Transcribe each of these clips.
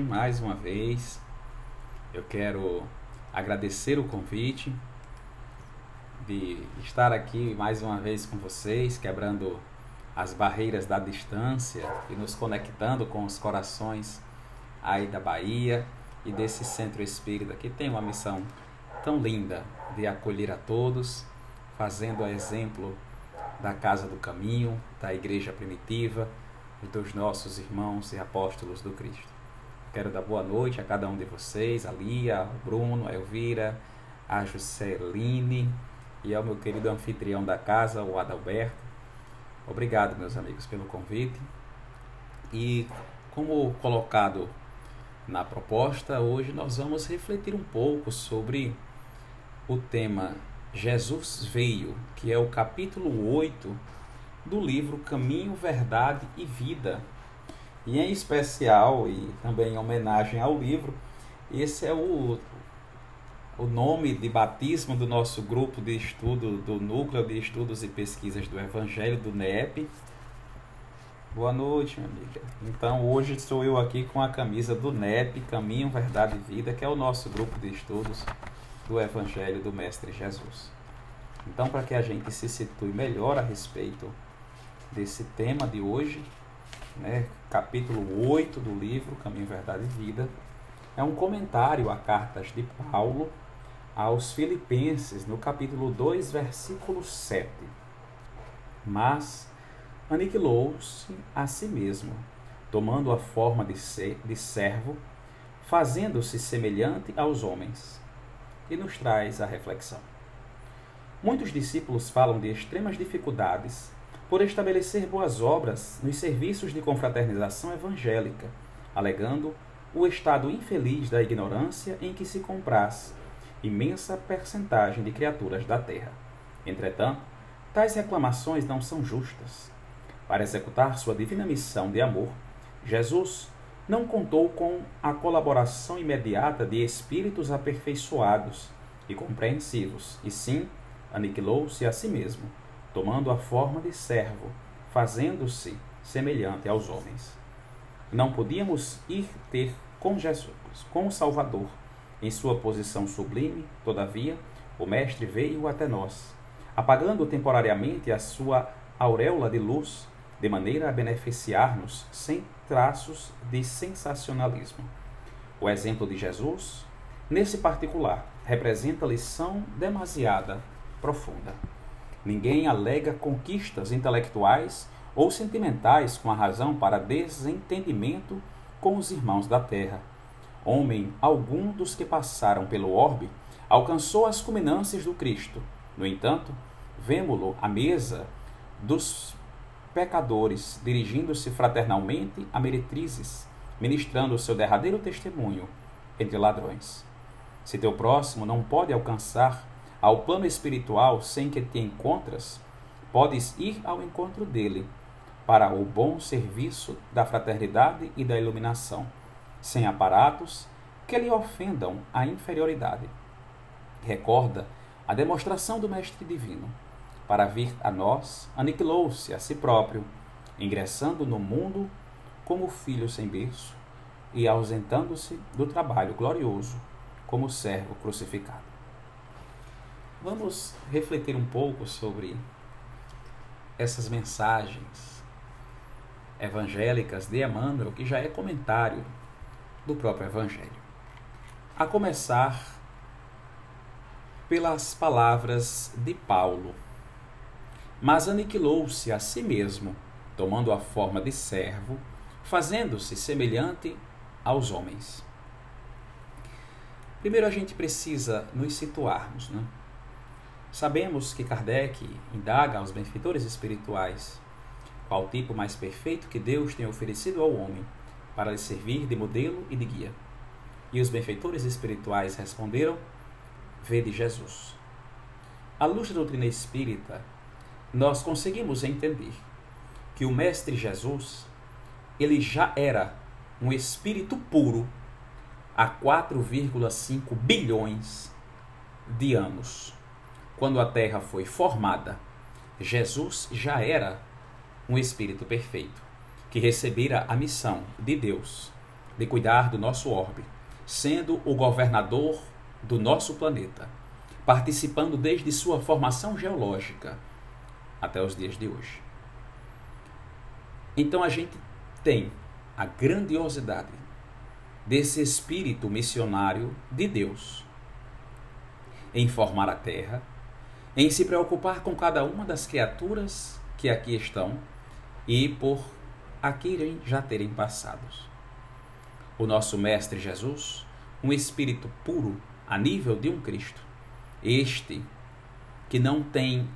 mais uma vez. Eu quero agradecer o convite de estar aqui mais uma vez com vocês, quebrando as barreiras da distância e nos conectando com os corações aí da Bahia e desse centro espírita que tem uma missão tão linda de acolher a todos, fazendo a exemplo da Casa do Caminho, da Igreja Primitiva e dos nossos irmãos e apóstolos do Cristo. Quero dar boa noite a cada um de vocês, a Lia, ao Bruno, a Elvira, a Jusceline e ao meu querido anfitrião da casa, o Adalberto. Obrigado, meus amigos, pelo convite. E como colocado na proposta, hoje nós vamos refletir um pouco sobre o tema Jesus Veio, que é o capítulo 8 do livro Caminho, Verdade e Vida, e em especial, e também em homenagem ao livro, esse é o, o nome de batismo do nosso grupo de estudo, do Núcleo de Estudos e Pesquisas do Evangelho, do NEP. Boa noite, minha amiga. Então, hoje sou eu aqui com a camisa do NEP, Caminho, Verdade e Vida, que é o nosso grupo de estudos do Evangelho do Mestre Jesus. Então, para que a gente se situe melhor a respeito desse tema de hoje, né, capítulo 8 do livro Caminho, Verdade e Vida, é um comentário a cartas de Paulo aos Filipenses, no capítulo 2, versículo 7. Mas aniquilou-se a si mesmo, tomando a forma de, ser, de servo, fazendo-se semelhante aos homens. E nos traz a reflexão. Muitos discípulos falam de extremas dificuldades por estabelecer boas obras nos serviços de confraternização evangélica, alegando o estado infeliz da ignorância em que se compraz imensa percentagem de criaturas da terra. Entretanto, tais reclamações não são justas. Para executar sua divina missão de amor, Jesus não contou com a colaboração imediata de espíritos aperfeiçoados e compreensivos, e sim aniquilou-se a si mesmo tomando a forma de servo, fazendo-se semelhante aos homens. Não podíamos ir ter com Jesus, com o Salvador, em sua posição sublime, todavia, o Mestre veio até nós, apagando temporariamente a sua auréola de luz, de maneira a beneficiar-nos sem traços de sensacionalismo. O exemplo de Jesus, nesse particular, representa lição demasiada profunda. Ninguém alega conquistas intelectuais ou sentimentais com a razão para desentendimento com os irmãos da terra. Homem algum dos que passaram pelo orbe alcançou as culminâncias do Cristo. No entanto, vemo-lo à mesa dos pecadores, dirigindo-se fraternalmente a meretrizes, ministrando o seu derradeiro testemunho entre ladrões. Se teu próximo não pode alcançar ao plano espiritual sem que te encontras, podes ir ao encontro dele para o bom serviço da fraternidade e da iluminação, sem aparatos que lhe ofendam a inferioridade. Recorda a demonstração do Mestre Divino. Para vir a nós, aniquilou-se a si próprio, ingressando no mundo como filho sem berço e ausentando-se do trabalho glorioso como servo crucificado. Vamos refletir um pouco sobre essas mensagens evangélicas de Emmanuel, que já é comentário do próprio Evangelho. A começar pelas palavras de Paulo. Mas aniquilou-se a si mesmo, tomando a forma de servo, fazendo-se semelhante aos homens. Primeiro a gente precisa nos situarmos, né? Sabemos que Kardec indaga aos benfeitores espirituais qual tipo mais perfeito que Deus tem oferecido ao homem para lhe servir de modelo e de guia. E os benfeitores espirituais responderam: Vede Jesus. À luz da doutrina espírita, nós conseguimos entender que o Mestre Jesus, ele já era um espírito puro há 4,5 bilhões de anos quando a terra foi formada, Jesus já era um espírito perfeito, que recebera a missão de Deus, de cuidar do nosso orbe, sendo o governador do nosso planeta, participando desde sua formação geológica até os dias de hoje. Então a gente tem a grandiosidade desse espírito missionário de Deus em formar a terra, em se preocupar com cada uma das criaturas que aqui estão e por aqui já terem passados. O nosso Mestre Jesus, um espírito puro a nível de um Cristo, este que não tem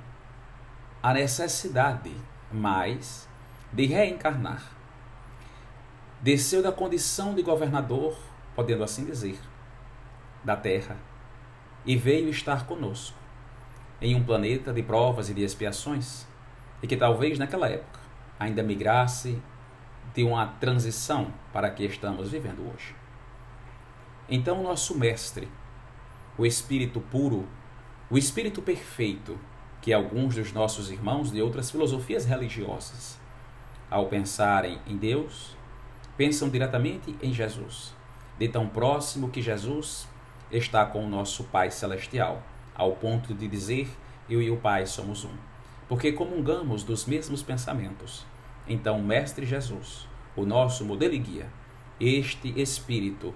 a necessidade mais de reencarnar, desceu da condição de governador, podendo assim dizer, da terra e veio estar conosco em um planeta de provas e de expiações e que talvez naquela época ainda migrasse de uma transição para a que estamos vivendo hoje. Então, nosso mestre, o espírito puro, o espírito perfeito, que alguns dos nossos irmãos de outras filosofias religiosas, ao pensarem em Deus, pensam diretamente em Jesus, de tão próximo que Jesus está com o nosso Pai Celestial, ao ponto de dizer: Eu e o Pai somos um. Porque comungamos dos mesmos pensamentos. Então, Mestre Jesus, o nosso modelo e guia, este Espírito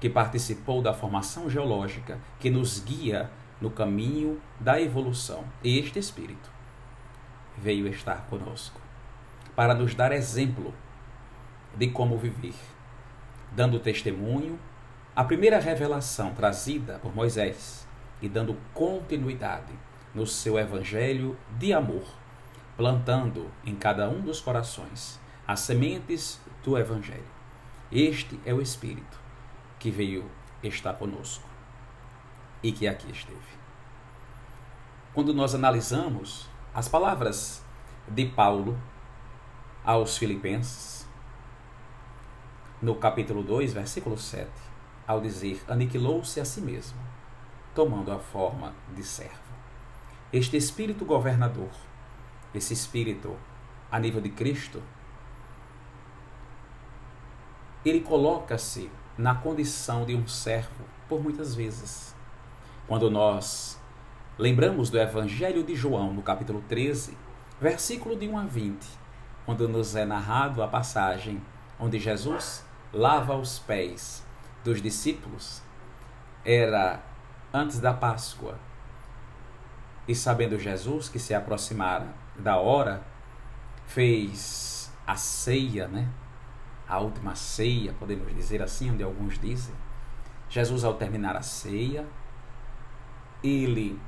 que participou da formação geológica, que nos guia no caminho da evolução, este Espírito veio estar conosco para nos dar exemplo de como viver, dando testemunho a primeira revelação trazida por Moisés e dando continuidade no seu evangelho de amor, plantando em cada um dos corações as sementes do evangelho. Este é o Espírito que veio estar conosco e que aqui esteve. Quando nós analisamos as palavras de Paulo aos Filipenses, no capítulo 2, versículo 7, ao dizer: aniquilou-se a si mesmo, tomando a forma de servo. Este espírito governador, esse espírito a nível de Cristo, ele coloca-se na condição de um servo por muitas vezes. Quando nós lembramos do Evangelho de João, no capítulo 13, versículo de 1 a 20, quando nos é narrado a passagem onde Jesus lava os pés dos discípulos era antes da Páscoa. E sabendo Jesus que se aproximara da hora, fez a ceia, né? A última ceia, podemos dizer assim, onde alguns dizem. Jesus, ao terminar a ceia, ele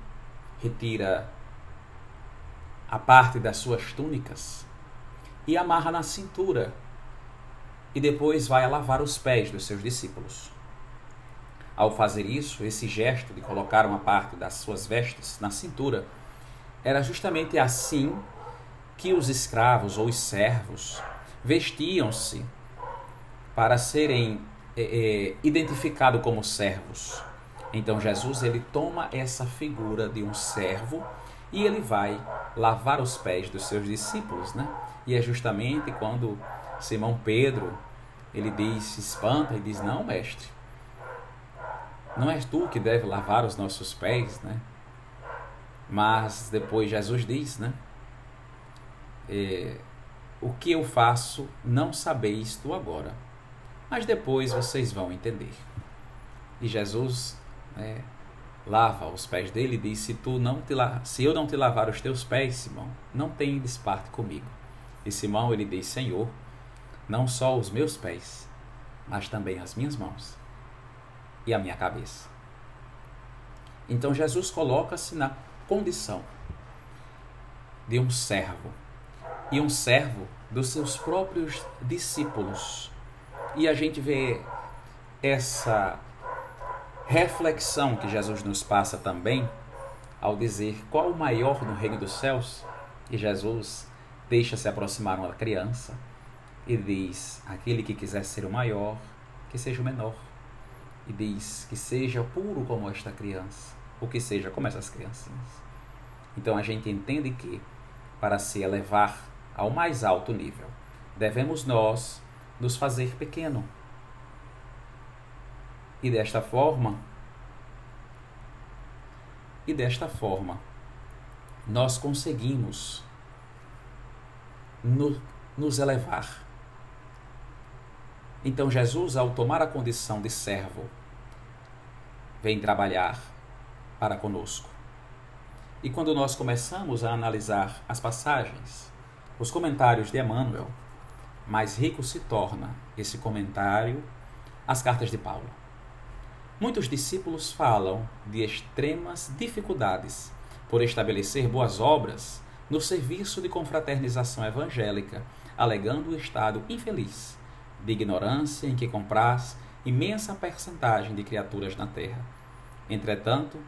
retira a parte das suas túnicas e amarra na cintura e depois vai a lavar os pés dos seus discípulos. Ao fazer isso, esse gesto de colocar uma parte das suas vestes na cintura, era justamente assim que os escravos ou os servos vestiam-se para serem é, é, identificados como servos. Então Jesus ele toma essa figura de um servo e ele vai lavar os pés dos seus discípulos, né? E é justamente quando Simão Pedro, ele diz, se espanta e diz: Não, mestre, não és tu que deve lavar os nossos pés, né? Mas depois Jesus diz, né? É, o que eu faço não sabeis tu agora, mas depois vocês vão entender. E Jesus né, lava os pés dele e diz: se tu não te se eu não te lavar os teus pés, Simão, não tendes parte comigo. E Simão ele diz: Senhor, não só os meus pés, mas também as minhas mãos e a minha cabeça. Então Jesus coloca-se na condição de um servo e um servo dos seus próprios discípulos. E a gente vê essa reflexão que Jesus nos passa também ao dizer qual o maior no reino dos céus. E Jesus deixa se aproximar uma criança e diz: Aquele que quiser ser o maior, que seja o menor. E diz: Que seja puro como esta criança, ou que seja como essas criancinhas. Então a gente entende que, para se elevar ao mais alto nível, devemos nós nos fazer pequeno, E desta forma, e desta forma, nós conseguimos no, nos elevar. Então Jesus, ao tomar a condição de servo, vem trabalhar para conosco. E quando nós começamos a analisar as passagens, os comentários de Emmanuel, mais rico se torna esse comentário as cartas de Paulo. Muitos discípulos falam de extremas dificuldades por estabelecer boas obras no serviço de confraternização evangélica, alegando o estado infeliz de ignorância em que compraz imensa percentagem de criaturas na terra. Entretanto,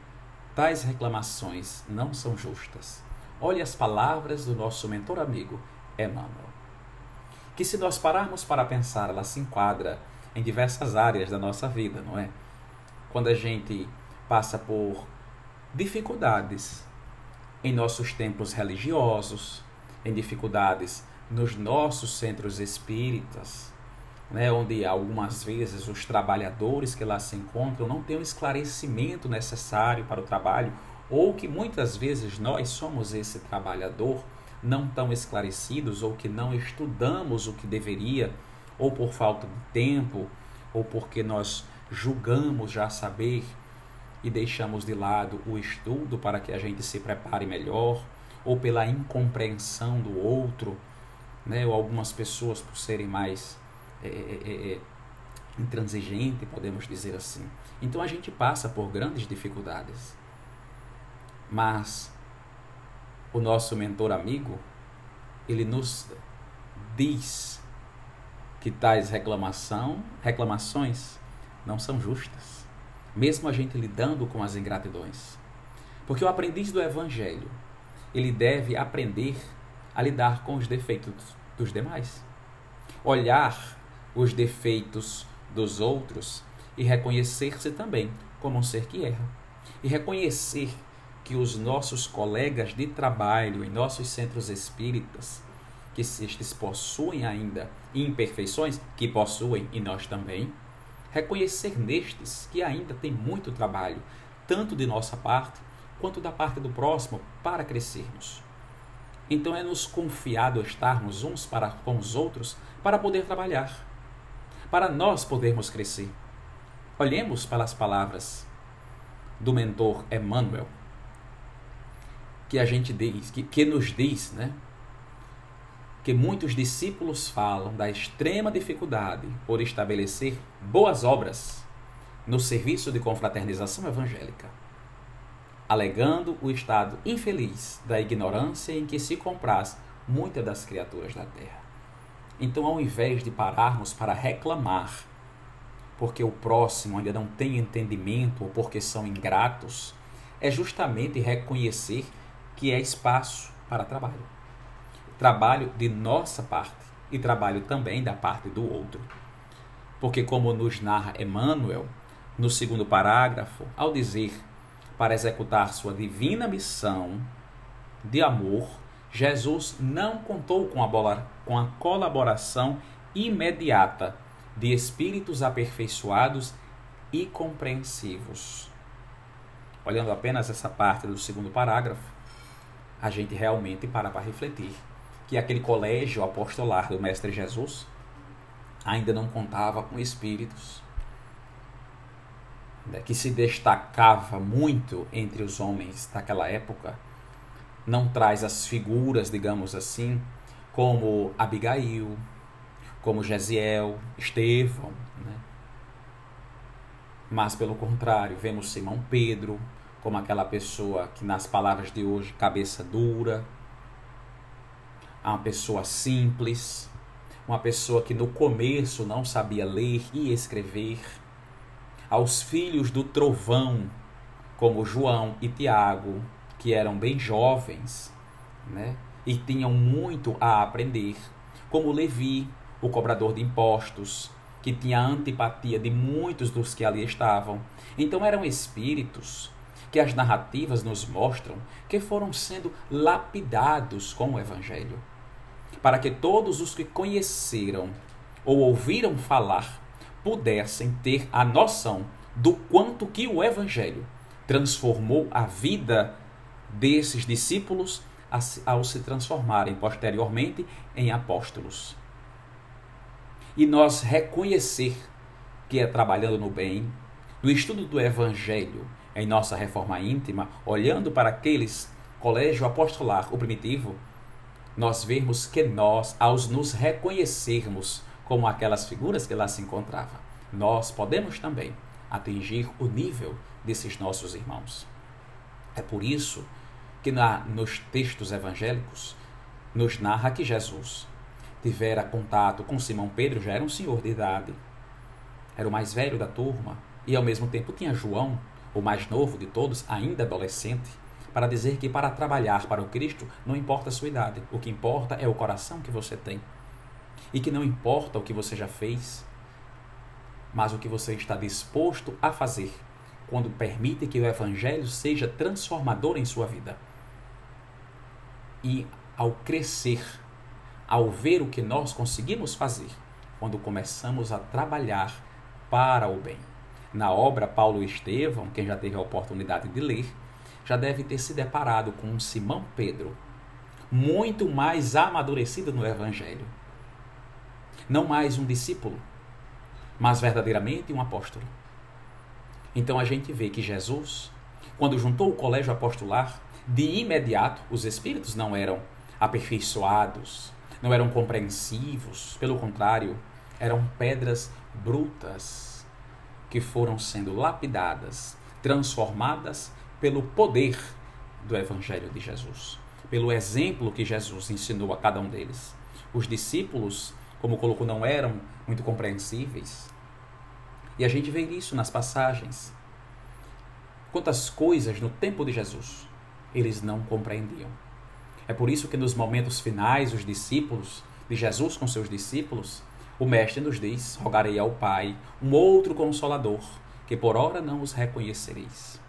tais reclamações não são justas. Olhe as palavras do nosso mentor amigo Emmanuel. Que se nós pararmos para pensar, ela se enquadra em diversas áreas da nossa vida, não é? Quando a gente passa por dificuldades em nossos templos religiosos, em dificuldades nos nossos centros espíritas, né, onde algumas vezes os trabalhadores que lá se encontram não têm o esclarecimento necessário para o trabalho, ou que muitas vezes nós somos esse trabalhador não tão esclarecidos, ou que não estudamos o que deveria, ou por falta de tempo, ou porque nós julgamos já saber e deixamos de lado o estudo para que a gente se prepare melhor, ou pela incompreensão do outro, né? ou algumas pessoas por serem mais é, é, é, é intransigentes, podemos dizer assim. Então a gente passa por grandes dificuldades. Mas o nosso mentor amigo, ele nos diz que tais reclamação, reclamações não são justas mesmo a gente lidando com as ingratidões. Porque o aprendiz do Evangelho, ele deve aprender a lidar com os defeitos dos demais. Olhar os defeitos dos outros e reconhecer-se também como um ser que erra. E reconhecer que os nossos colegas de trabalho em nossos centros espíritas, que estes possuem ainda imperfeições, que possuem e nós também, reconhecer nestes que ainda tem muito trabalho, tanto de nossa parte quanto da parte do próximo, para crescermos. Então é nos confiado estarmos uns para com os outros para poder trabalhar, para nós podermos crescer. Olhemos para as palavras do mentor Emmanuel, que a gente diz, que, que nos diz, né? que muitos discípulos falam da extrema dificuldade por estabelecer boas obras no serviço de confraternização evangélica, alegando o estado infeliz da ignorância em que se compraz muitas das criaturas da terra. Então, ao invés de pararmos para reclamar porque o próximo ainda não tem entendimento ou porque são ingratos, é justamente reconhecer que é espaço para trabalho trabalho de nossa parte e trabalho também da parte do outro. Porque, como nos narra Emmanuel, no segundo parágrafo, ao dizer para executar sua divina missão de amor, Jesus não contou com a, com a colaboração imediata de espíritos aperfeiçoados e compreensivos. Olhando apenas essa parte do segundo parágrafo, a gente realmente para para refletir que aquele colégio apostolar do Mestre Jesus ainda não contava com espíritos, né, que se destacava muito entre os homens daquela época, não traz as figuras, digamos assim, como Abigail, como Gesiel, Estevão, né? mas pelo contrário, vemos Simão Pedro como aquela pessoa que, nas palavras de hoje, cabeça dura, uma pessoa simples, uma pessoa que no começo não sabia ler e escrever, aos filhos do trovão, como João e Tiago, que eram bem jovens, né? E tinham muito a aprender, como Levi, o cobrador de impostos, que tinha antipatia de muitos dos que ali estavam. Então eram espíritos que as narrativas nos mostram que foram sendo lapidados com o evangelho para que todos os que conheceram ou ouviram falar pudessem ter a noção do quanto que o evangelho transformou a vida desses discípulos ao se transformarem posteriormente em apóstolos. E nós reconhecer que é trabalhando no bem, no estudo do Evangelho, em nossa reforma íntima, olhando para aqueles colégio apostolar, o primitivo, nós vemos que nós, ao nos reconhecermos como aquelas figuras que lá se encontravam, nós podemos também atingir o nível desses nossos irmãos. É por isso que na, nos textos evangélicos nos narra que Jesus tivera contato com Simão Pedro, já era um senhor de idade, era o mais velho da turma, e ao mesmo tempo tinha João, o mais novo de todos, ainda adolescente, para dizer que para trabalhar para o Cristo não importa a sua idade, o que importa é o coração que você tem. E que não importa o que você já fez, mas o que você está disposto a fazer quando permite que o Evangelho seja transformador em sua vida. E ao crescer, ao ver o que nós conseguimos fazer, quando começamos a trabalhar para o bem. Na obra Paulo Estevão, quem já teve a oportunidade de ler, já deve ter se deparado com um Simão Pedro, muito mais amadurecido no Evangelho. Não mais um discípulo, mas verdadeiramente um apóstolo. Então a gente vê que Jesus, quando juntou o colégio apostolar, de imediato os espíritos não eram aperfeiçoados, não eram compreensivos, pelo contrário, eram pedras brutas que foram sendo lapidadas, transformadas pelo poder do Evangelho de Jesus, pelo exemplo que Jesus ensinou a cada um deles. Os discípulos, como colocou, não eram muito compreensíveis, e a gente vê isso nas passagens. Quantas coisas no tempo de Jesus eles não compreendiam. É por isso que nos momentos finais, os discípulos de Jesus com seus discípulos, o Mestre nos diz: Rogarei ao Pai um outro consolador, que por ora não os reconhecereis.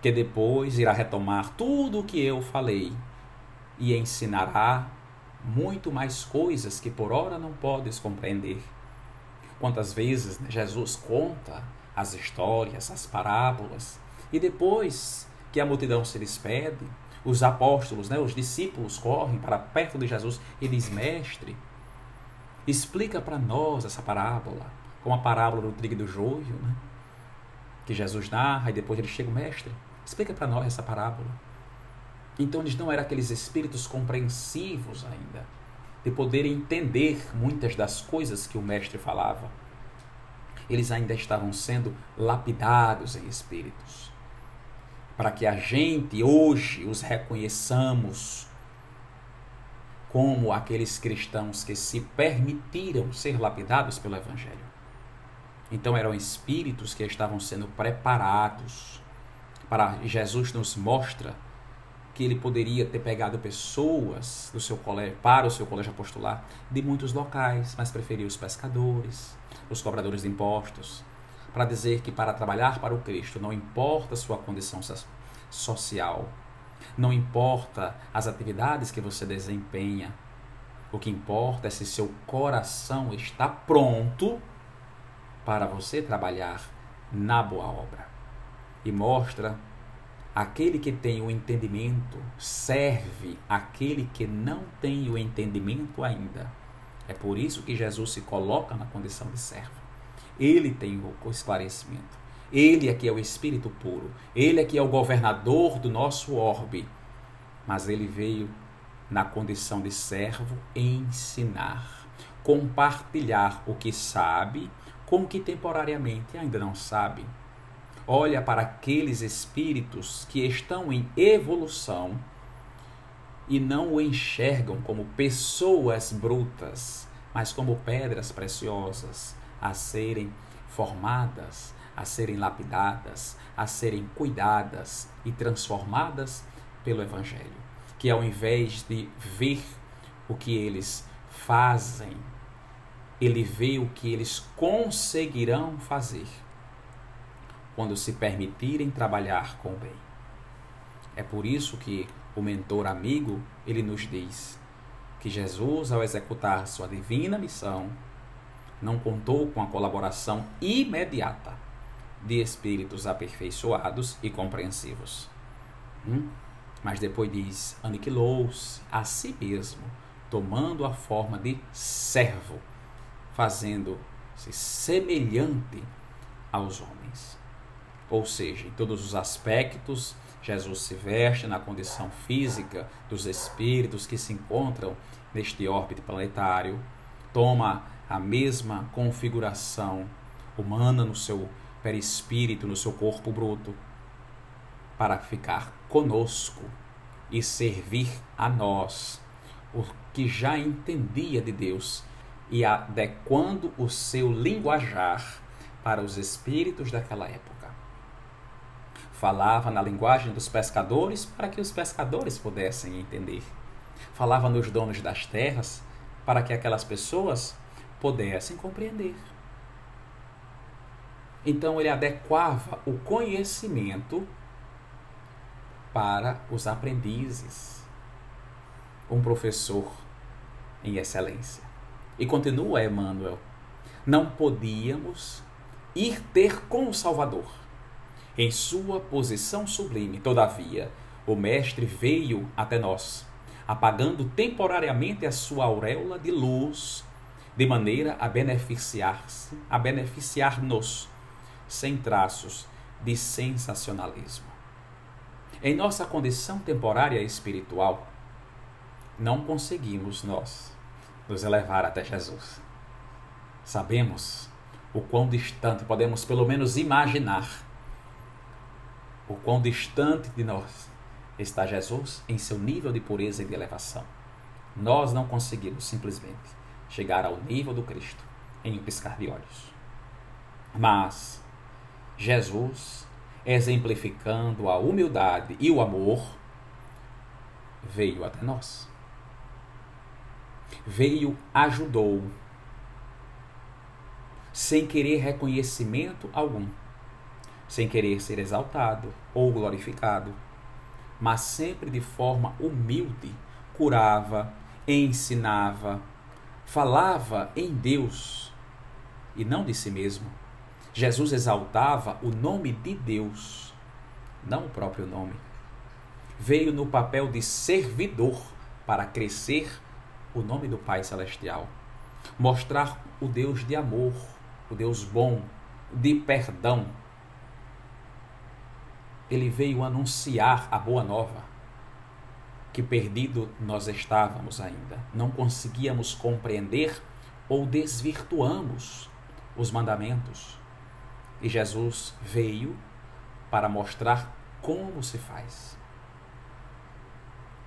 Que depois irá retomar tudo o que eu falei e ensinará muito mais coisas que por ora não podes compreender Quantas vezes né, Jesus conta as histórias, as parábolas, e depois que a multidão se despede, os apóstolos, né, os discípulos correm para perto de Jesus e diz: Mestre, explica para nós essa parábola, como a parábola do trigo e do joio, né, que Jesus narra, e depois ele chega: Mestre, explica para nós essa parábola. Então eles não eram aqueles espíritos compreensivos ainda de poder entender muitas das coisas que o mestre falava. Eles ainda estavam sendo lapidados em espíritos. Para que a gente hoje os reconheçamos como aqueles cristãos que se permitiram ser lapidados pelo Evangelho. Então eram espíritos que estavam sendo preparados para Jesus nos mostra que ele poderia ter pegado pessoas do seu colégio, para o seu colégio apostolar de muitos locais, mas preferiu os pescadores, os cobradores de impostos, para dizer que para trabalhar para o Cristo não importa a sua condição social, não importa as atividades que você desempenha, o que importa é se seu coração está pronto para você trabalhar na boa obra. E mostra Aquele que tem o entendimento serve aquele que não tem o entendimento ainda. É por isso que Jesus se coloca na condição de servo. Ele tem o esclarecimento. Ele é que é o Espírito puro. Ele é que é o governador do nosso orbe. Mas ele veio na condição de servo ensinar, compartilhar o que sabe com o que temporariamente ainda não sabe olha para aqueles espíritos que estão em evolução e não o enxergam como pessoas brutas, mas como pedras preciosas a serem formadas, a serem lapidadas, a serem cuidadas e transformadas pelo Evangelho. Que ao invés de ver o que eles fazem, ele vê o que eles conseguirão fazer quando se permitirem trabalhar com o bem. É por isso que o mentor amigo, ele nos diz que Jesus, ao executar sua divina missão, não contou com a colaboração imediata de espíritos aperfeiçoados e compreensivos. Hum? Mas depois diz: aniquilou-se a si mesmo, tomando a forma de servo, fazendo-se semelhante aos homens. Ou seja, em todos os aspectos, Jesus se veste na condição física dos espíritos que se encontram neste órbito planetário, toma a mesma configuração humana no seu perispírito, no seu corpo bruto, para ficar conosco e servir a nós, o que já entendia de Deus e adequando o seu linguajar para os espíritos daquela época. Falava na linguagem dos pescadores para que os pescadores pudessem entender. Falava nos donos das terras para que aquelas pessoas pudessem compreender. Então ele adequava o conhecimento para os aprendizes. Um professor em excelência. E continua Emmanuel: não podíamos ir ter com o Salvador. Em sua posição sublime, todavia, o Mestre veio até nós, apagando temporariamente a sua auréola de luz, de maneira a beneficiar-se, a beneficiar-nos sem traços de sensacionalismo. Em nossa condição temporária espiritual, não conseguimos nós nos elevar até Jesus. Sabemos o quão distante, podemos pelo menos imaginar o quão distante de nós está Jesus em seu nível de pureza e de elevação. Nós não conseguimos simplesmente chegar ao nível do Cristo em um piscar de olhos. Mas Jesus, exemplificando a humildade e o amor, veio até nós. Veio, ajudou, sem querer reconhecimento algum, sem querer ser exaltado ou glorificado, mas sempre de forma humilde, curava, ensinava, falava em Deus e não de si mesmo Jesus exaltava o nome de Deus, não o próprio nome. Veio no papel de servidor para crescer o nome do Pai Celestial, mostrar o Deus de amor, o Deus bom, de perdão. Ele veio anunciar a boa nova, que perdido nós estávamos ainda, não conseguíamos compreender ou desvirtuamos os mandamentos e Jesus veio para mostrar como se faz.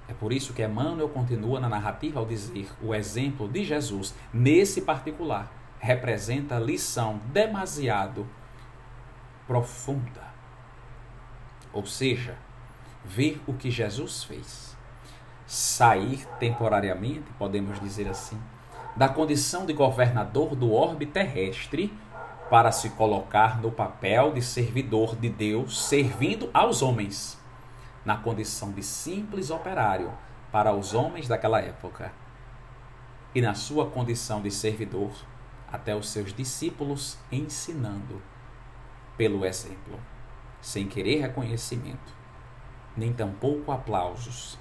É por isso que Emmanuel continua na narrativa ao dizer o exemplo de Jesus, nesse particular, representa lição demasiado profunda. Ou seja, ver o que Jesus fez. Sair temporariamente, podemos dizer assim, da condição de governador do orbe terrestre para se colocar no papel de servidor de Deus, servindo aos homens, na condição de simples operário para os homens daquela época, e na sua condição de servidor até os seus discípulos, ensinando pelo exemplo, sem querer reconhecimento, nem tampouco aplausos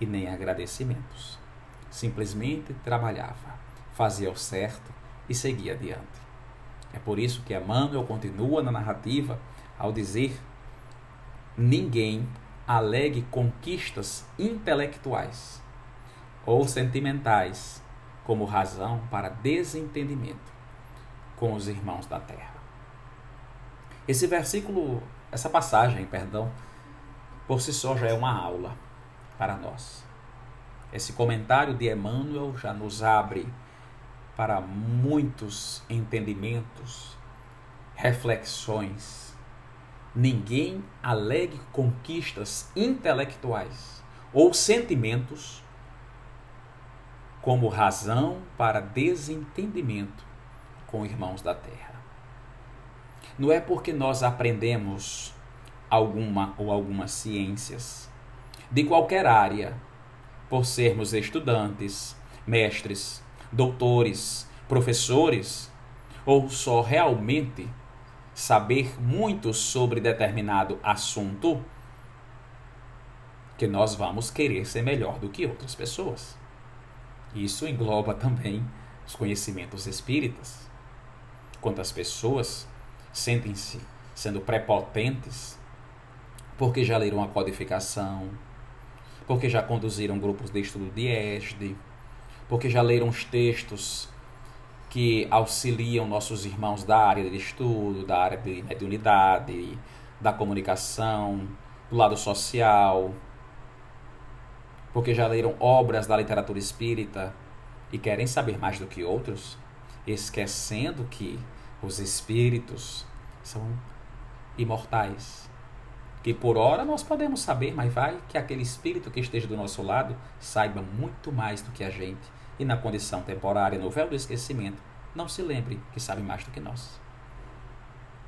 e nem agradecimentos. Simplesmente trabalhava, fazia o certo e seguia adiante. É por isso que Emmanuel continua na narrativa ao dizer: ninguém alegue conquistas intelectuais ou sentimentais como razão para desentendimento com os irmãos da terra. Esse versículo, essa passagem, perdão, por si só já é uma aula para nós. Esse comentário de Emmanuel já nos abre para muitos entendimentos, reflexões. Ninguém alegue conquistas intelectuais ou sentimentos como razão para desentendimento com irmãos da terra. Não é porque nós aprendemos alguma ou algumas ciências de qualquer área, por sermos estudantes, mestres, doutores, professores, ou só realmente saber muito sobre determinado assunto que nós vamos querer ser melhor do que outras pessoas. Isso engloba também os conhecimentos espíritas. Quantas pessoas sentem-se sendo prepotentes porque já leram a codificação, porque já conduziram grupos de estudo de ESD, porque já leram os textos que auxiliam nossos irmãos da área de estudo, da área de mediunidade, da comunicação, do lado social, porque já leram obras da literatura espírita e querem saber mais do que outros, esquecendo que os espíritos são imortais. Que por hora nós podemos saber, mas vai que aquele espírito que esteja do nosso lado saiba muito mais do que a gente e na condição temporária, no véu do esquecimento, não se lembre que sabe mais do que nós.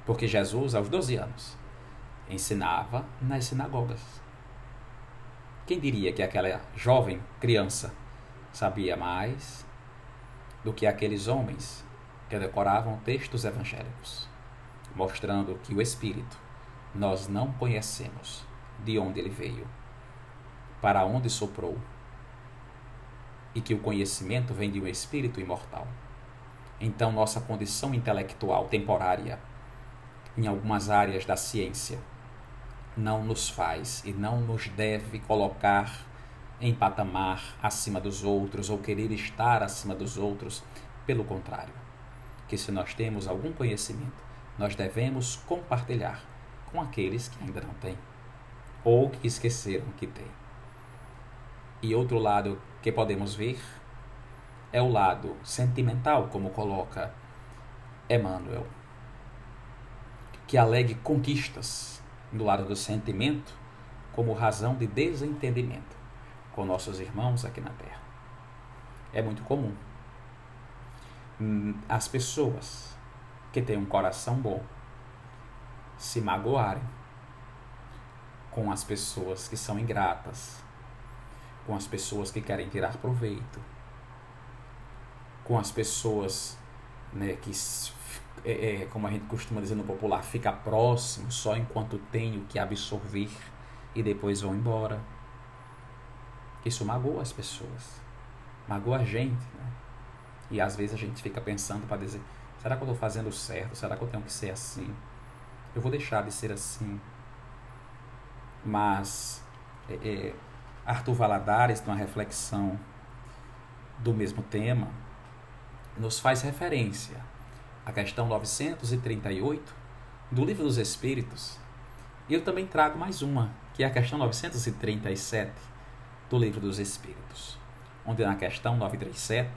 Porque Jesus, aos 12 anos, ensinava nas sinagogas. Quem diria que aquela jovem criança sabia mais do que aqueles homens que decoravam textos evangélicos, mostrando que o Espírito nós não conhecemos de onde ele veio, para onde soprou e que o conhecimento vem de um espírito imortal. Então, nossa condição intelectual temporária, em algumas áreas da ciência, não nos faz e não nos deve colocar em patamar acima dos outros ou querer estar acima dos outros. Pelo contrário, que se nós temos algum conhecimento, nós devemos compartilhar com aqueles que ainda não têm ou que esqueceram que têm. E outro lado que podemos ver é o lado sentimental, como coloca Emmanuel, que alegue conquistas do lado do sentimento como razão de desentendimento com nossos irmãos aqui na Terra. É muito comum as pessoas que têm um coração bom se magoarem com as pessoas que são ingratas, com as pessoas que querem tirar proveito, com as pessoas né, que, é, é, como a gente costuma dizer no popular, fica próximo só enquanto tem o que absorver e depois vão embora. Isso magoa as pessoas, magoa a gente. Né? E às vezes a gente fica pensando para dizer: será que eu estou fazendo certo? Será que eu tenho que ser assim? Eu vou deixar de ser assim. Mas é, é, Arthur Valadares, numa reflexão do mesmo tema, nos faz referência à questão 938 do Livro dos Espíritos. E eu também trago mais uma, que é a questão 937 do Livro dos Espíritos, onde na questão 937,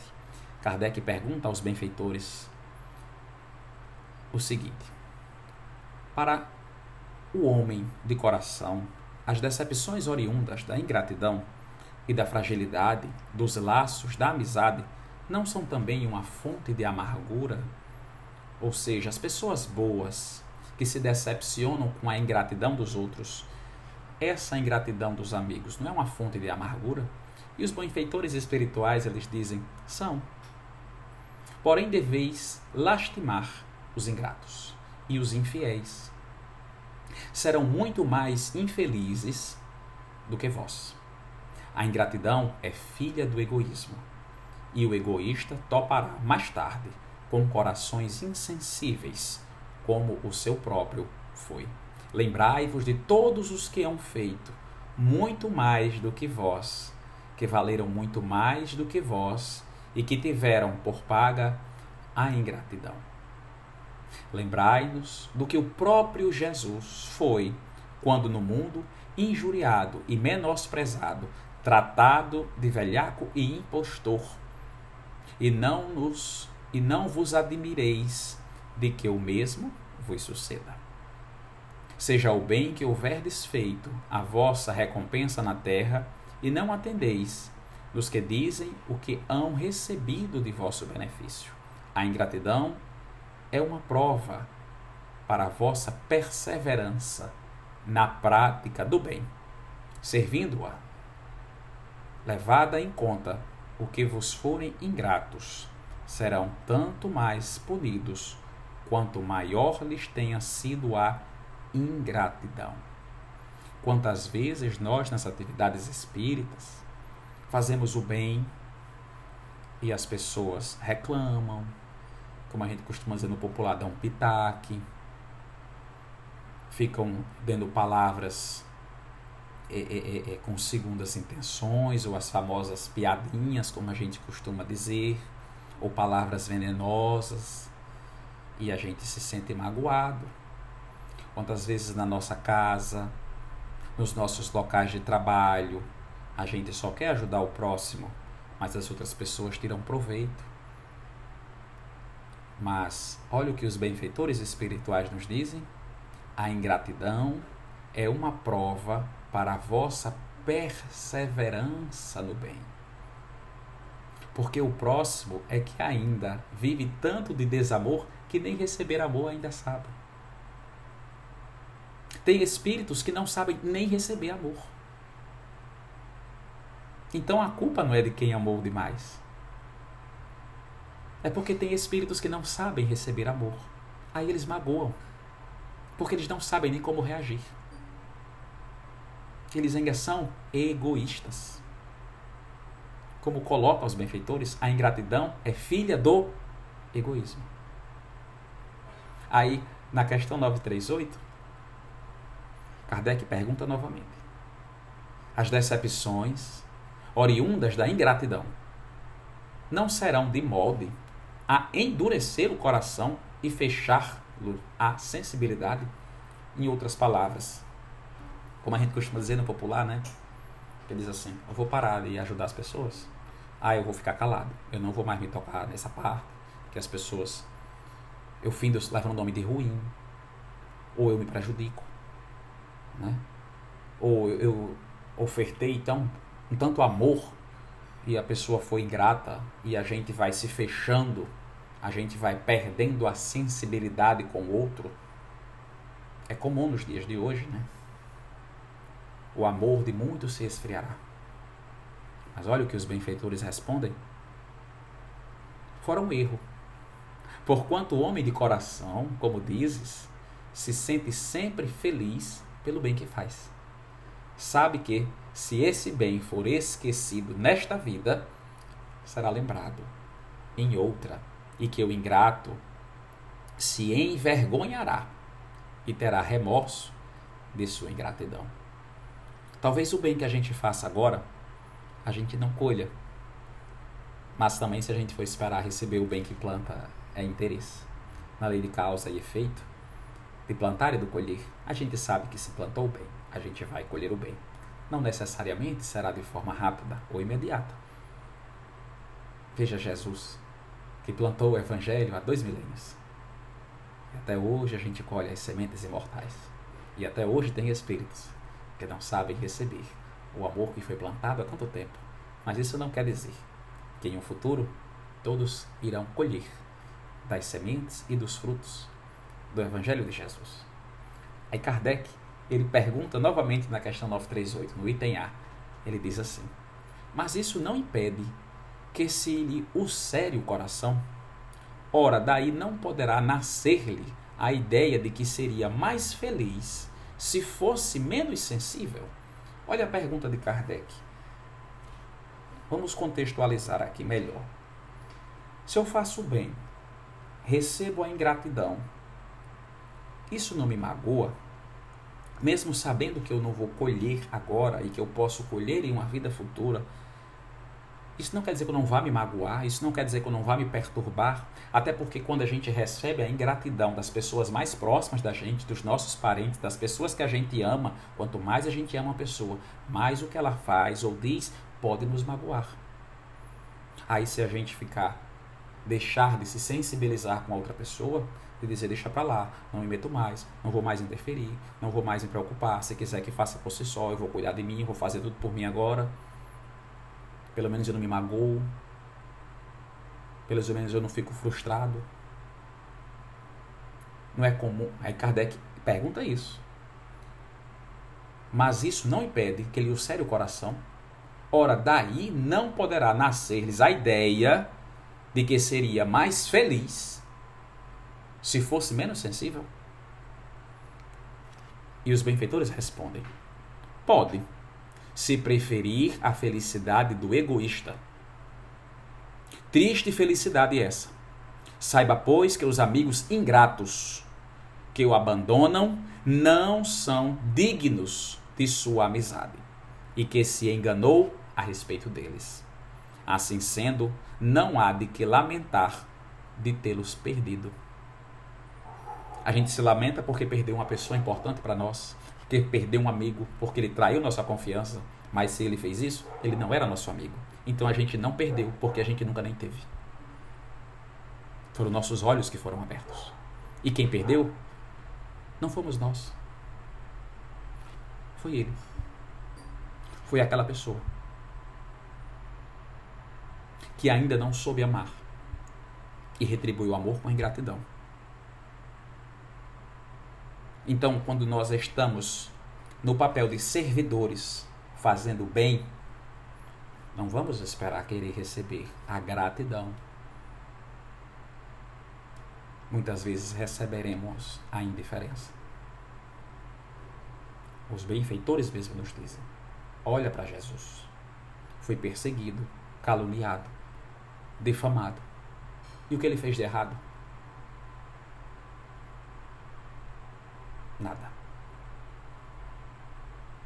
Kardec pergunta aos benfeitores o seguinte: Para o homem de coração as decepções oriundas da ingratidão e da fragilidade dos laços da amizade não são também uma fonte de amargura? Ou seja, as pessoas boas que se decepcionam com a ingratidão dos outros, essa ingratidão dos amigos não é uma fonte de amargura? E os benfeitores espirituais, eles dizem, são. Porém, deveis lastimar os ingratos e os infiéis serão muito mais infelizes do que vós. A ingratidão é filha do egoísmo, e o egoísta topará mais tarde com corações insensíveis, como o seu próprio foi. Lembrai-vos de todos os que hão feito muito mais do que vós, que valeram muito mais do que vós e que tiveram por paga a ingratidão. Lembrai-nos do que o próprio Jesus foi quando no mundo injuriado e menosprezado, tratado de velhaco e impostor. E não nos e não vos admireis de que o mesmo vos suceda. Seja o bem que houverdes feito a vossa recompensa na terra, e não atendeis dos que dizem o que hão recebido de vosso benefício. A ingratidão é uma prova para a vossa perseverança na prática do bem, servindo-a. Levada em conta o que vos forem ingratos, serão tanto mais punidos quanto maior lhes tenha sido a ingratidão. Quantas vezes nós, nas atividades espíritas, fazemos o bem e as pessoas reclamam, como a gente costuma dizer no popular, dão um pitaque, ficam dando palavras é, é, é, com segundas intenções, ou as famosas piadinhas, como a gente costuma dizer, ou palavras venenosas, e a gente se sente magoado. Quantas vezes na nossa casa, nos nossos locais de trabalho, a gente só quer ajudar o próximo, mas as outras pessoas tiram proveito. Mas olha o que os benfeitores espirituais nos dizem: a ingratidão é uma prova para a vossa perseverança no bem. Porque o próximo é que ainda vive tanto de desamor que nem receber amor ainda sabe. Tem espíritos que não sabem nem receber amor. Então a culpa não é de quem amou demais. É porque tem espíritos que não sabem receber amor. Aí eles magoam. Porque eles não sabem nem como reagir. Eles ainda são egoístas. Como coloca os benfeitores, a ingratidão é filha do egoísmo. Aí, na questão 938, Kardec pergunta novamente: As decepções oriundas da ingratidão não serão de molde a endurecer o coração e fechar-lhe a sensibilidade? Em outras palavras, como a gente costuma dizer no popular, né? Que diz assim: eu vou parar de ajudar as pessoas. Ah, eu vou ficar calado. Eu não vou mais me tocar nessa parte que as pessoas eu findo levando o nome de ruim, ou eu me prejudico, né? Ou eu ofertei então um tanto amor e a pessoa foi ingrata e a gente vai se fechando, a gente vai perdendo a sensibilidade com o outro. É comum nos dias de hoje, né? O amor de muitos se esfriará. Mas olha o que os benfeitores respondem. Fora um erro. Porquanto o homem de coração, como dizes, se sente sempre feliz pelo bem que faz. Sabe que, se esse bem for esquecido nesta vida, será lembrado em outra, e que o ingrato se envergonhará e terá remorso de sua ingratidão. Talvez o bem que a gente faça agora, a gente não colha. Mas também, se a gente for esperar receber o bem que planta, é interesse. Na lei de causa e efeito, de plantar e do colher, a gente sabe que se plantou o bem, a gente vai colher o bem. Não necessariamente será de forma rápida ou imediata. Veja Jesus, que plantou o Evangelho há dois milênios. E até hoje a gente colhe as sementes imortais. E até hoje tem espíritos que não sabem receber o amor que foi plantado há tanto tempo. Mas isso não quer dizer que em um futuro todos irão colher das sementes e dos frutos do Evangelho de Jesus. Aí Kardec, ele pergunta novamente na questão 938, no item A, ele diz assim: Mas isso não impede que se lhe ulcere o coração, ora daí não poderá nascer-lhe a ideia de que seria mais feliz se fosse menos sensível? Olha a pergunta de Kardec. Vamos contextualizar aqui melhor. Se eu faço o bem, recebo a ingratidão isso não me magoa? Mesmo sabendo que eu não vou colher agora e que eu posso colher em uma vida futura, isso não quer dizer que eu não vá me magoar, isso não quer dizer que eu não vá me perturbar, até porque quando a gente recebe a ingratidão das pessoas mais próximas da gente, dos nossos parentes, das pessoas que a gente ama, quanto mais a gente ama uma pessoa, mais o que ela faz ou diz pode nos magoar. Aí se a gente ficar deixar de se sensibilizar com a outra pessoa, dizer deixa para lá, não me meto mais, não vou mais interferir, não vou mais me preocupar, se quiser que faça por si só, eu vou cuidar de mim, vou fazer tudo por mim agora. Pelo menos eu não me magoo. Pelo menos eu não fico frustrado. Não é comum. Aí Kardec pergunta isso. Mas isso não impede que ele ulcere o coração. Ora, daí não poderá nascer-lhes a ideia de que seria mais feliz se fosse menos sensível? E os benfeitores respondem: Pode, se preferir a felicidade do egoísta. Triste felicidade essa. Saiba, pois, que os amigos ingratos que o abandonam não são dignos de sua amizade e que se enganou a respeito deles. Assim sendo, não há de que lamentar de tê-los perdido. A gente se lamenta porque perdeu uma pessoa importante para nós, porque perdeu um amigo, porque ele traiu nossa confiança. Mas se ele fez isso, ele não era nosso amigo. Então a gente não perdeu, porque a gente nunca nem teve. Foram nossos olhos que foram abertos. E quem perdeu não fomos nós. Foi ele. Foi aquela pessoa que ainda não soube amar e retribui o amor com ingratidão. Então, quando nós estamos no papel de servidores, fazendo bem, não vamos esperar querer receber a gratidão. Muitas vezes receberemos a indiferença. Os benfeitores mesmo nos dizem: olha para Jesus. Foi perseguido, caluniado, defamado. E o que ele fez de errado? Nada.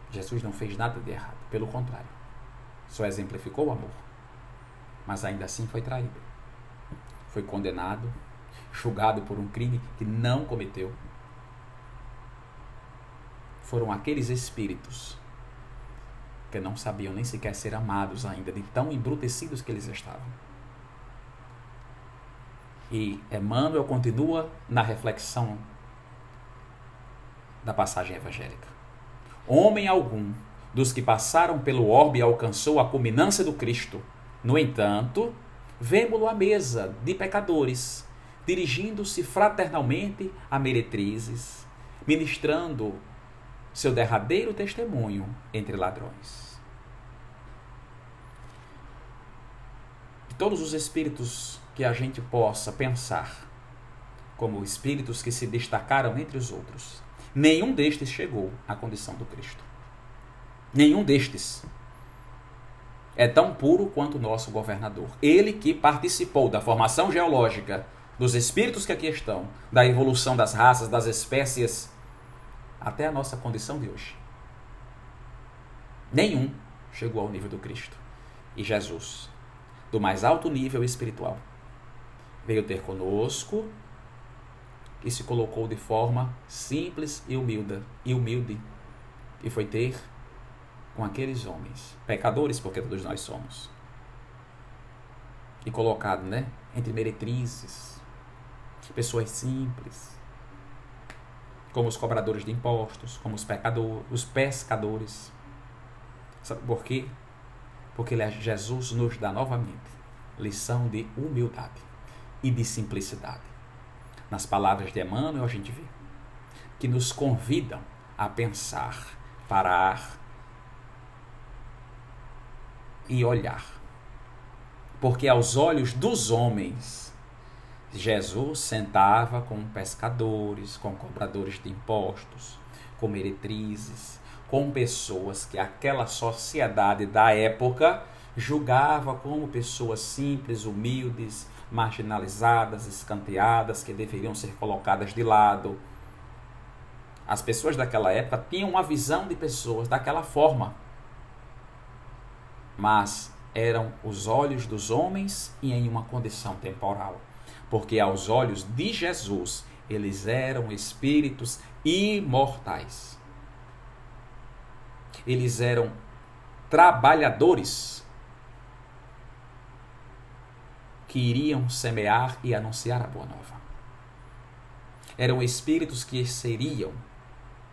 Jesus não fez nada de errado, pelo contrário. Só exemplificou o amor. Mas ainda assim foi traído. Foi condenado, julgado por um crime que não cometeu. Foram aqueles espíritos que não sabiam nem sequer ser amados ainda, de tão embrutecidos que eles estavam. E Emmanuel continua na reflexão da passagem evangélica. Homem algum dos que passaram pelo orbe alcançou a culminância do Cristo. No entanto, vemo-lo à mesa de pecadores, dirigindo-se fraternalmente a meretrizes, ministrando seu derradeiro testemunho entre ladrões. todos os espíritos que a gente possa pensar como espíritos que se destacaram entre os outros. Nenhum destes chegou à condição do Cristo. Nenhum destes é tão puro quanto o nosso governador. Ele que participou da formação geológica dos espíritos que aqui estão, da evolução das raças, das espécies, até a nossa condição de hoje. Nenhum chegou ao nível do Cristo. E Jesus, do mais alto nível espiritual, veio ter conosco e se colocou de forma simples e humilde, e humilde, e foi ter com aqueles homens, pecadores, porque todos nós somos, e colocado, né, entre meretrizes, pessoas simples, como os cobradores de impostos, como os pecadores, os pescadores. Sabe por quê? Porque Jesus nos dá novamente lição de humildade e de simplicidade. Nas palavras de Emmanuel, a gente vê que nos convidam a pensar, parar e olhar. Porque aos olhos dos homens, Jesus sentava com pescadores, com cobradores de impostos, com meretrizes, com pessoas que aquela sociedade da época julgava como pessoas simples, humildes, marginalizadas, escanteadas, que deveriam ser colocadas de lado. As pessoas daquela época tinham uma visão de pessoas daquela forma. Mas eram os olhos dos homens e em uma condição temporal. Porque aos olhos de Jesus, eles eram espíritos imortais. Eles eram trabalhadores que iriam semear e anunciar a boa nova. Eram espíritos que seriam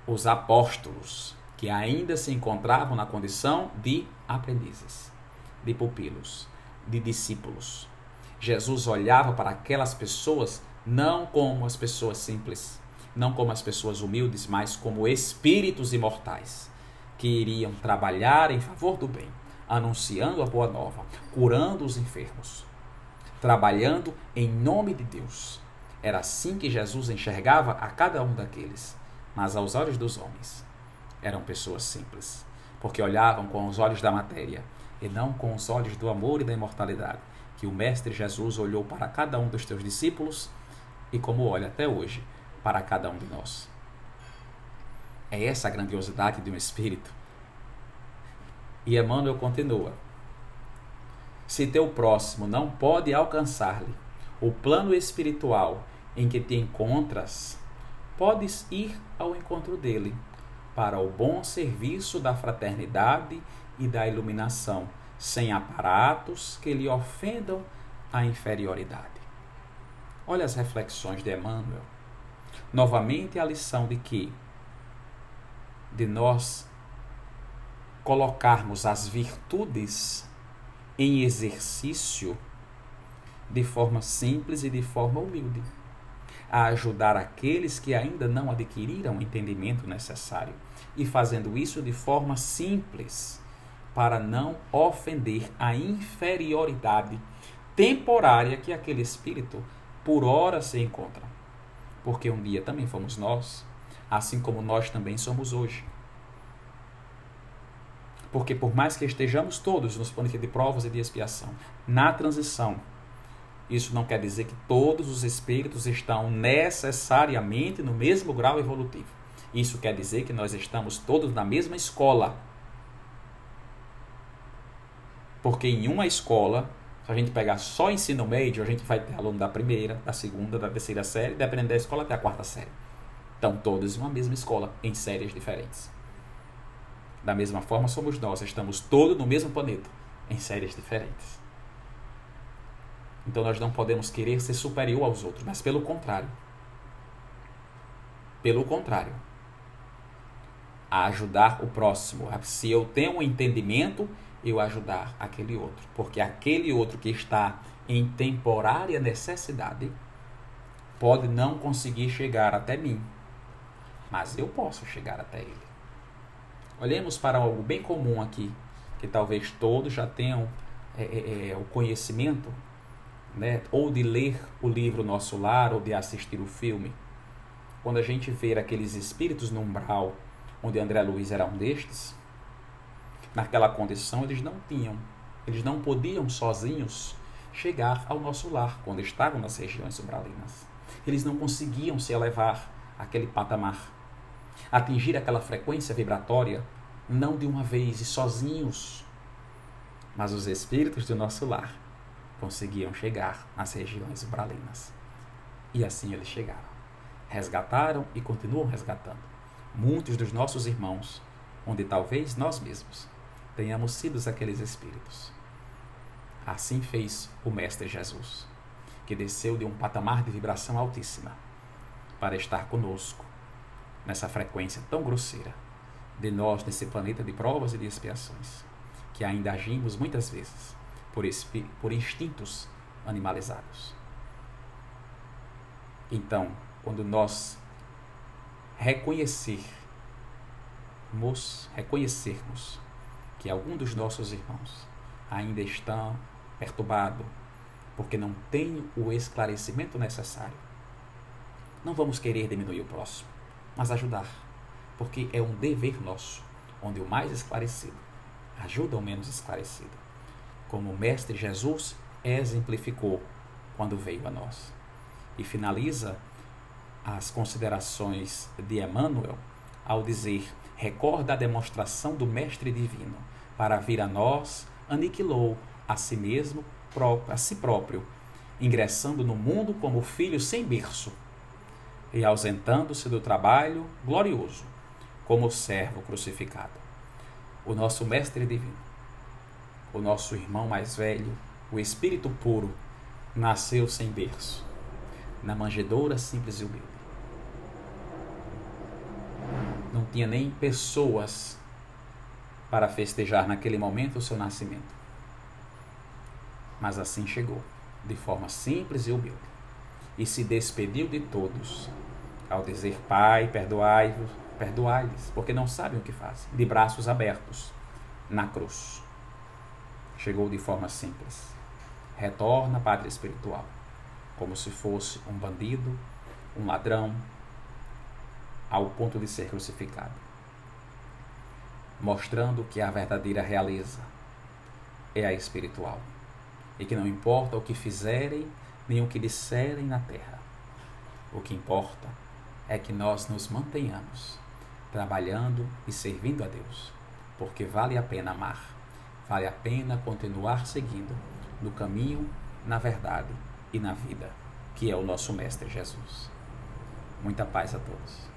os apóstolos, que ainda se encontravam na condição de aprendizes, de pupilos, de discípulos. Jesus olhava para aquelas pessoas não como as pessoas simples, não como as pessoas humildes, mas como espíritos imortais que iriam trabalhar em favor do bem, anunciando a boa nova, curando os enfermos, trabalhando em nome de Deus, Era assim que Jesus enxergava a cada um daqueles, mas aos olhos dos homens eram pessoas simples, porque olhavam com os olhos da matéria e não com os olhos do amor e da imortalidade, que o Mestre Jesus olhou para cada um dos teus discípulos e como olha até hoje para cada um de nós. É essa a grandiosidade de um espírito. E Emmanuel continua: Se teu próximo não pode alcançar-lhe o plano espiritual em que te encontras, podes ir ao encontro dele para o bom serviço da fraternidade e da iluminação, sem aparatos que lhe ofendam a inferioridade. Olha as reflexões de Emmanuel. Novamente a lição de que de nós colocarmos as virtudes em exercício de forma simples e de forma humilde a ajudar aqueles que ainda não adquiriram o entendimento necessário e fazendo isso de forma simples para não ofender a inferioridade temporária que aquele espírito por hora se encontra. Porque um dia também fomos nós, assim como nós também somos hoje. Porque por mais que estejamos todos nos planos de provas e de expiação, na transição isso não quer dizer que todos os espíritos estão necessariamente no mesmo grau evolutivo. Isso quer dizer que nós estamos todos na mesma escola. Porque em uma escola, se a gente pegar só ensino médio, a gente vai ter aluno da primeira, da segunda, da terceira série, dependendo da escola, até a quarta série. Então, todos em uma mesma escola, em séries diferentes. Da mesma forma, somos nós, estamos todos no mesmo planeta, em séries diferentes. Então nós não podemos querer ser superior aos outros, mas pelo contrário. Pelo contrário. A ajudar o próximo. Se eu tenho um entendimento, eu ajudar aquele outro. Porque aquele outro que está em temporária necessidade pode não conseguir chegar até mim, mas eu posso chegar até ele. Olhemos para algo bem comum aqui, que talvez todos já tenham é, é, é o conhecimento né, ou de ler o livro Nosso Lar, ou de assistir o filme, quando a gente vê aqueles espíritos no umbral, onde André Luiz era um destes, naquela condição eles não tinham, eles não podiam sozinhos chegar ao nosso lar quando estavam nas regiões umbralinas. Eles não conseguiam se elevar àquele patamar, atingir aquela frequência vibratória, não de uma vez e sozinhos, mas os espíritos do nosso lar conseguiam chegar nas regiões umbralinas. E assim eles chegaram. Resgataram e continuam resgatando muitos dos nossos irmãos, onde talvez nós mesmos tenhamos sido aqueles espíritos. Assim fez o Mestre Jesus, que desceu de um patamar de vibração altíssima para estar conosco nessa frequência tão grosseira de nós nesse planeta de provas e de expiações, que ainda agimos muitas vezes por, por instintos animalizados. Então, quando nós reconhecermos, reconhecermos que algum dos nossos irmãos ainda estão perturbados porque não tem o esclarecimento necessário, não vamos querer diminuir o próximo, mas ajudar, porque é um dever nosso, onde o mais esclarecido ajuda o menos esclarecido como o Mestre Jesus exemplificou quando veio a nós. E finaliza as considerações de Emmanuel ao dizer: recorda a demonstração do Mestre Divino, para vir a nós, aniquilou a si mesmo, a si próprio, ingressando no mundo como filho sem berço e ausentando-se do trabalho glorioso, como servo crucificado. O nosso Mestre Divino o nosso irmão mais velho, o espírito puro, nasceu sem berço, na manjedoura simples e humilde. Não tinha nem pessoas para festejar naquele momento o seu nascimento. Mas assim chegou, de forma simples e humilde, e se despediu de todos, ao dizer: Pai, perdoai-vos, perdoai-lhes, porque não sabem o que fazem, de braços abertos, na chegou de forma simples. Retorna pátria espiritual. como se fosse um bandido, um ladrão, ao ponto de ser crucificado, mostrando que a verdadeira realeza é a espiritual e que não importa o que fizerem nem o que disserem na terra, o que importa é que nós nos mantenhamos trabalhando e servindo a Deus, porque vale a pena amar, vale a pena continuar seguindo no caminho, na verdade e na vida, que é o nosso Mestre Jesus. Muita paz a todos.